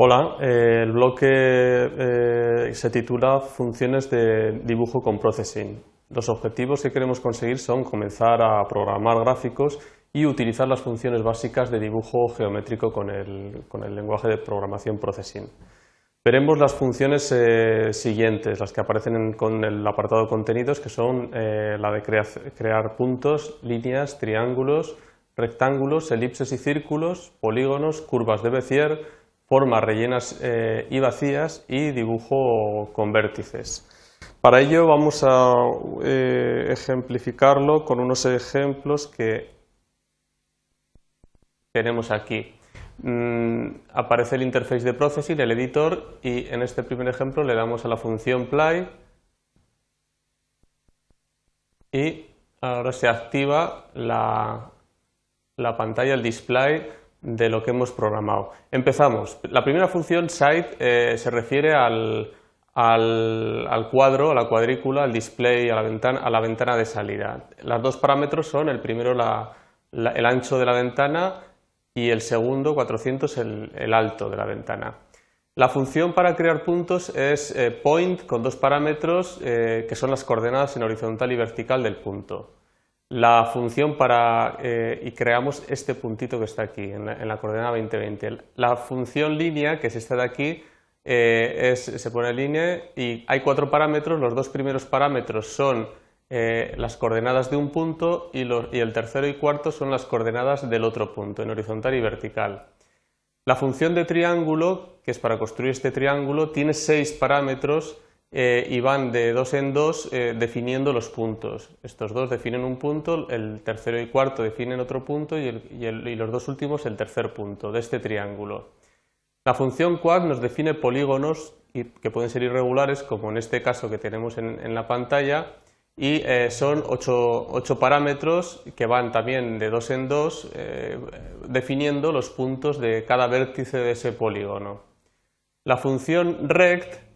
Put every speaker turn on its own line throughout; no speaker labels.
Hola, eh, el bloque eh, se titula Funciones de dibujo con Processing. Los objetivos que queremos conseguir son comenzar a programar gráficos y utilizar las funciones básicas de dibujo geométrico con el, lenguaje de programación Processing. Veremos las funciones eh, siguientes, las que aparecen con el apartado contenidos, que son la de crear puntos, líneas, triángulos, rectángulos, elipses y círculos, polígonos, curvas de Bézier, formas rellenas eh, y vacías y dibujo con vértices. Para ello vamos a eh, ejemplificarlo con unos ejemplos que tenemos aquí. Mm, aparece el interface de Processing, el editor, y en este primer ejemplo le damos a la función play y ahora se activa la, la pantalla, el display de lo que hemos programado. Empezamos. La primera función site eh, se refiere al, al, cuadro, a la cuadrícula, al display, a la, ventana, a la ventana de salida. Los dos parámetros son el primero el ancho de la ventana y el segundo, 400, el, el alto de la ventana. La función para crear puntos es eh, point con dos parámetros eh, que son las coordenadas en horizontal y vertical del punto la función para, eh, y creamos este puntito que está aquí, en la, coordenada 2020. La función línea, que es esta de aquí, eh, se pone línea y hay cuatro parámetros. Los dos primeros parámetros son eh, las coordenadas de un punto y, y, el tercero y cuarto son las coordenadas del otro punto, en horizontal y vertical. La función de triángulo, que es para construir este triángulo, tiene seis parámetros eh, y van de dos en dos eh, definiendo los puntos. Estos dos definen un punto, el tercero y cuarto definen otro punto y, los dos últimos el tercer punto de este triángulo. La función quad nos define polígonos que pueden ser irregulares, como en este caso que tenemos en, la pantalla, y eh, son ocho, parámetros que van también de dos en dos definiendo los puntos de cada vértice de ese polígono. La función rect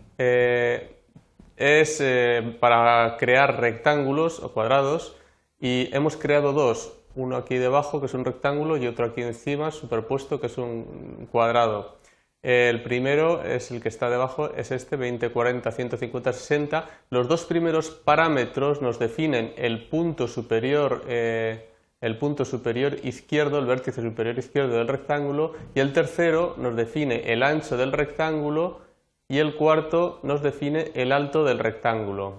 es eh, para crear rectángulos o cuadrados y hemos creado dos, uno aquí debajo que es un rectángulo y otro aquí encima superpuesto que es un cuadrado. El primero es el que está debajo, es este 20, 40, 150, 60. Los dos primeros parámetros nos definen el punto superior, eh, el punto superior izquierdo, el vértice superior izquierdo del rectángulo y el tercero nos define el ancho del rectángulo y el cuarto nos define el alto del rectángulo.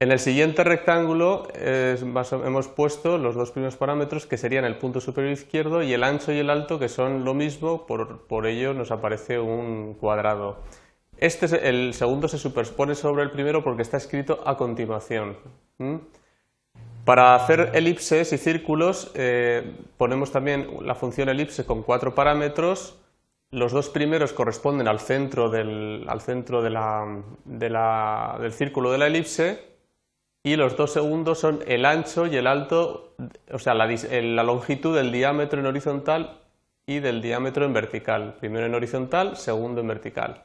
En el siguiente rectángulo hemos puesto los dos primeros parámetros que serían el punto superior izquierdo y el ancho y el alto que son lo mismo, por, ello nos aparece un cuadrado. Este, el segundo se superpone sobre el primero porque está escrito a continuación. Para hacer elipses y círculos eh, ponemos también la función elipse con cuatro parámetros los dos primeros corresponden al centro del, centro del círculo de la elipse y los dos segundos son el ancho y el alto, o sea, la, la longitud del diámetro en horizontal y del diámetro en vertical. Primero en horizontal, segundo en vertical.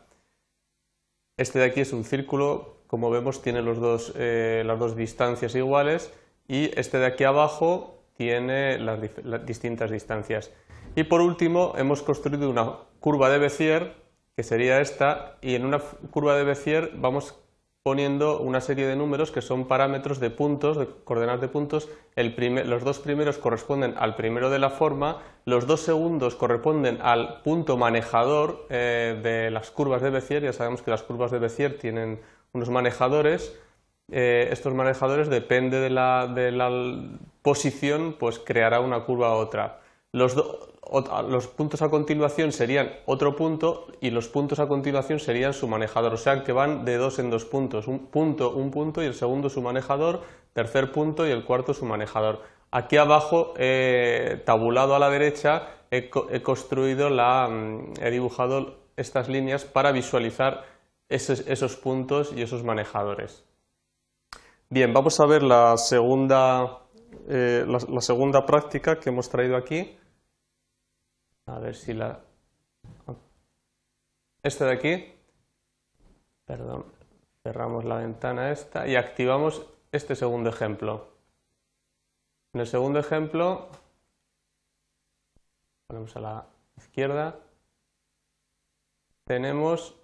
Este de aquí es un círculo, como vemos tiene los dos, eh, las dos distancias iguales y este de aquí abajo tiene las distintas distancias. Y por último hemos construido una curva de Bézier, que sería esta, y en una curva de Bézier vamos poniendo una serie de números que son parámetros de puntos, de coordenadas de puntos. los dos primeros corresponden al primero de la forma, los dos segundos corresponden al punto manejador eh, de las curvas de Bézier. Ya sabemos que las curvas de Bézier tienen unos manejadores. Eh, estos manejadores, depende de la, posición, pues creará una curva u otra. Los, los puntos a continuación serían otro punto y los puntos a continuación serían su manejador, o sea que van de dos en dos puntos, un punto, un punto y el segundo su manejador, tercer punto y el cuarto su manejador. Aquí abajo, tabulado a la derecha, he, construido la, mm, he dibujado estas líneas para visualizar esos, puntos y esos manejadores. Bien, vamos a ver la segunda, eh, la segunda práctica que hemos traído aquí. A ver si la... Este de aquí, perdón, cerramos la ventana esta y activamos este segundo ejemplo. En el segundo ejemplo, ponemos a la izquierda, tenemos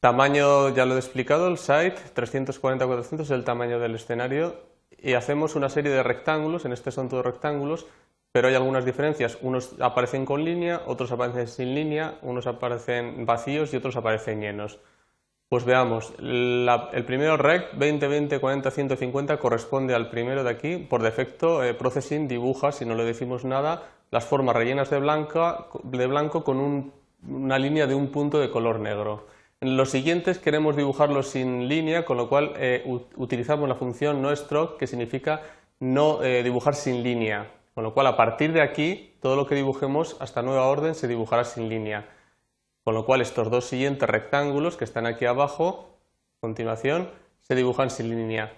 tamaño, ya lo he explicado, el site, 340-400 es el tamaño del escenario y hacemos una serie de rectángulos, en este son todos rectángulos, pero hay algunas diferencias. Unos aparecen con línea, otros aparecen sin línea, unos aparecen vacíos y otros aparecen llenos. Pues veamos, el primero rect 20, 20, 40, 150 corresponde al primero de aquí. Por defecto, eh, Processing dibuja, si no le decimos nada, las formas rellenas de, blanco con una línea de un punto de color negro. En los siguientes queremos dibujarlos sin línea, con lo cual eh, utilizamos la función noStroke, que significa no eh, dibujar sin línea. Con lo cual, a partir de aquí, todo lo que dibujemos hasta nueva orden se dibujará sin línea. Con lo cual, estos dos siguientes rectángulos que están aquí abajo, a continuación, se dibujan sin línea.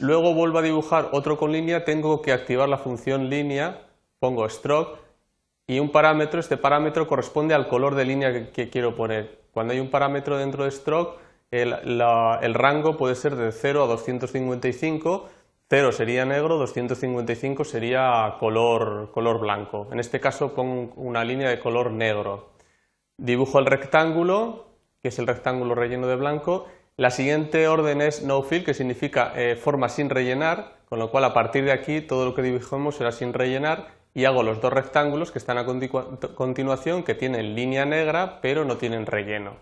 Luego vuelvo a dibujar otro con línea, tengo que activar la función línea, pongo stroke, y un parámetro, este parámetro corresponde al color de línea que, quiero poner. Cuando hay un parámetro dentro de stroke, el, el rango puede ser de 0 a 255, 0 sería negro, 255 sería color, color blanco. En este caso pongo una línea de color negro. Dibujo el rectángulo, que es el rectángulo relleno de blanco. La siguiente orden es no fill, que significa eh, forma sin rellenar, con lo cual a partir de aquí todo lo que dibujemos será sin rellenar y hago los dos rectángulos que están a continuación, que tienen línea negra pero no tienen relleno.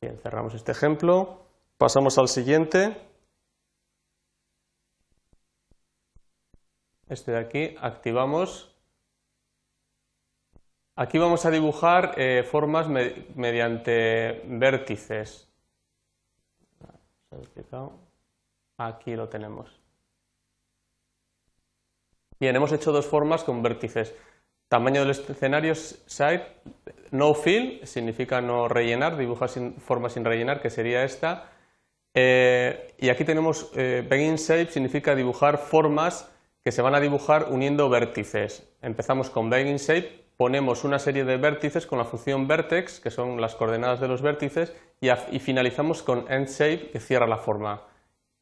Bien, cerramos este ejemplo. Pasamos al siguiente. Este de aquí, activamos. Aquí vamos a dibujar eh, formas mediante vértices. Aquí lo tenemos. Bien, hemos hecho dos formas con vértices. Tamaño del escenario, site, no fill, significa no rellenar, dibujar sin, forma sin rellenar, que sería esta. Eh, y aquí tenemos eh, begin shape, significa dibujar formas que se van a dibujar uniendo vértices. Empezamos con Begin Shape, ponemos una serie de vértices con la función vertex, que son las coordenadas de los vértices, y, finalizamos con End Shape, que cierra la forma.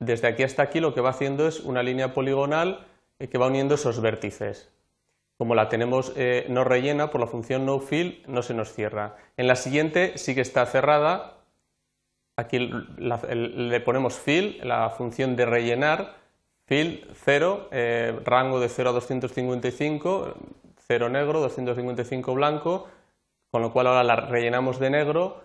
Desde aquí hasta aquí lo que va haciendo es una línea poligonal eh, que va uniendo esos vértices. Como la tenemos eh, no rellena por la función noFill, no se nos cierra. En la siguiente sí que está cerrada. Aquí le ponemos fill, la función de rellenar, Fill 0, eh, rango de 0 a 255, 0 negro, 255 blanco, con lo cual ahora la rellenamos de negro.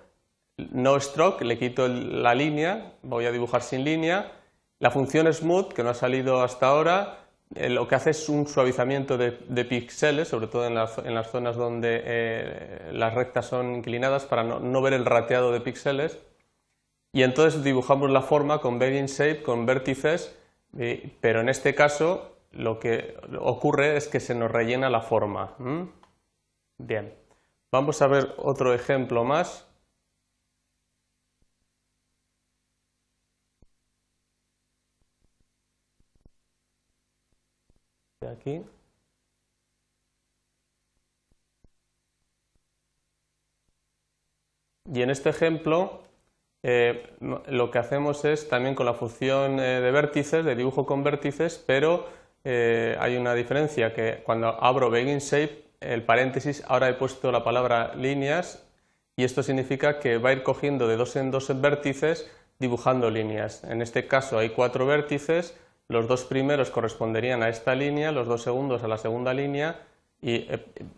No stroke, le quito la línea, voy a dibujar sin línea. La función smooth, que no ha salido hasta ahora, eh, lo que hace es un suavizamiento de, píxeles, sobre todo en, las zonas donde eh, las rectas son inclinadas para no, no, ver el rateado de píxeles. Y entonces dibujamos la forma con begging shape, con vértices, pero en este caso lo que ocurre es que se nos rellena la forma. Bien, vamos a ver otro ejemplo más. Aquí. Y en este ejemplo eh, lo que hacemos es también con la función eh, de vértices, de dibujo con vértices, pero eh, hay una diferencia que cuando abro Begin Shape, el paréntesis, ahora he puesto la palabra líneas y esto significa que va a ir cogiendo de dos en dos vértices dibujando líneas. En este caso hay cuatro vértices, los dos primeros corresponderían a esta línea, los dos segundos a la segunda línea y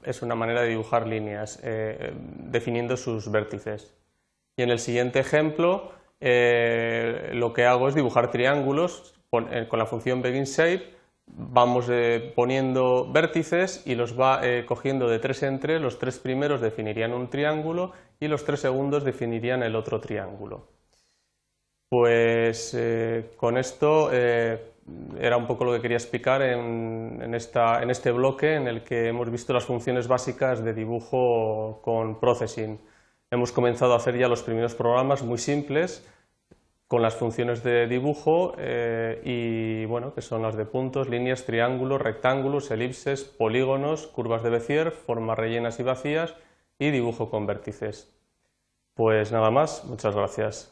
es una manera de dibujar líneas definiendo sus vértices. Y en el siguiente ejemplo eh, lo que hago es dibujar triángulos eh, con, la función BeginShape, vamos eh, poniendo vértices y los va cogiendo de tres en tres, los tres primeros definirían un triángulo y los tres segundos definirían el otro triángulo. Pues con esto era un poco lo que quería explicar en, este bloque en el que hemos visto las funciones básicas de dibujo con Processing. Hemos comenzado a hacer ya los primeros programas muy simples con las funciones de dibujo eh, y bueno, que son las de puntos, líneas, triángulos, rectángulos, elipses, polígonos, curvas de Bézier, formas rellenas y vacías y dibujo con vértices. Pues nada más, muchas gracias.